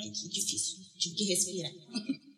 Ai, que difícil. Tive que respirar.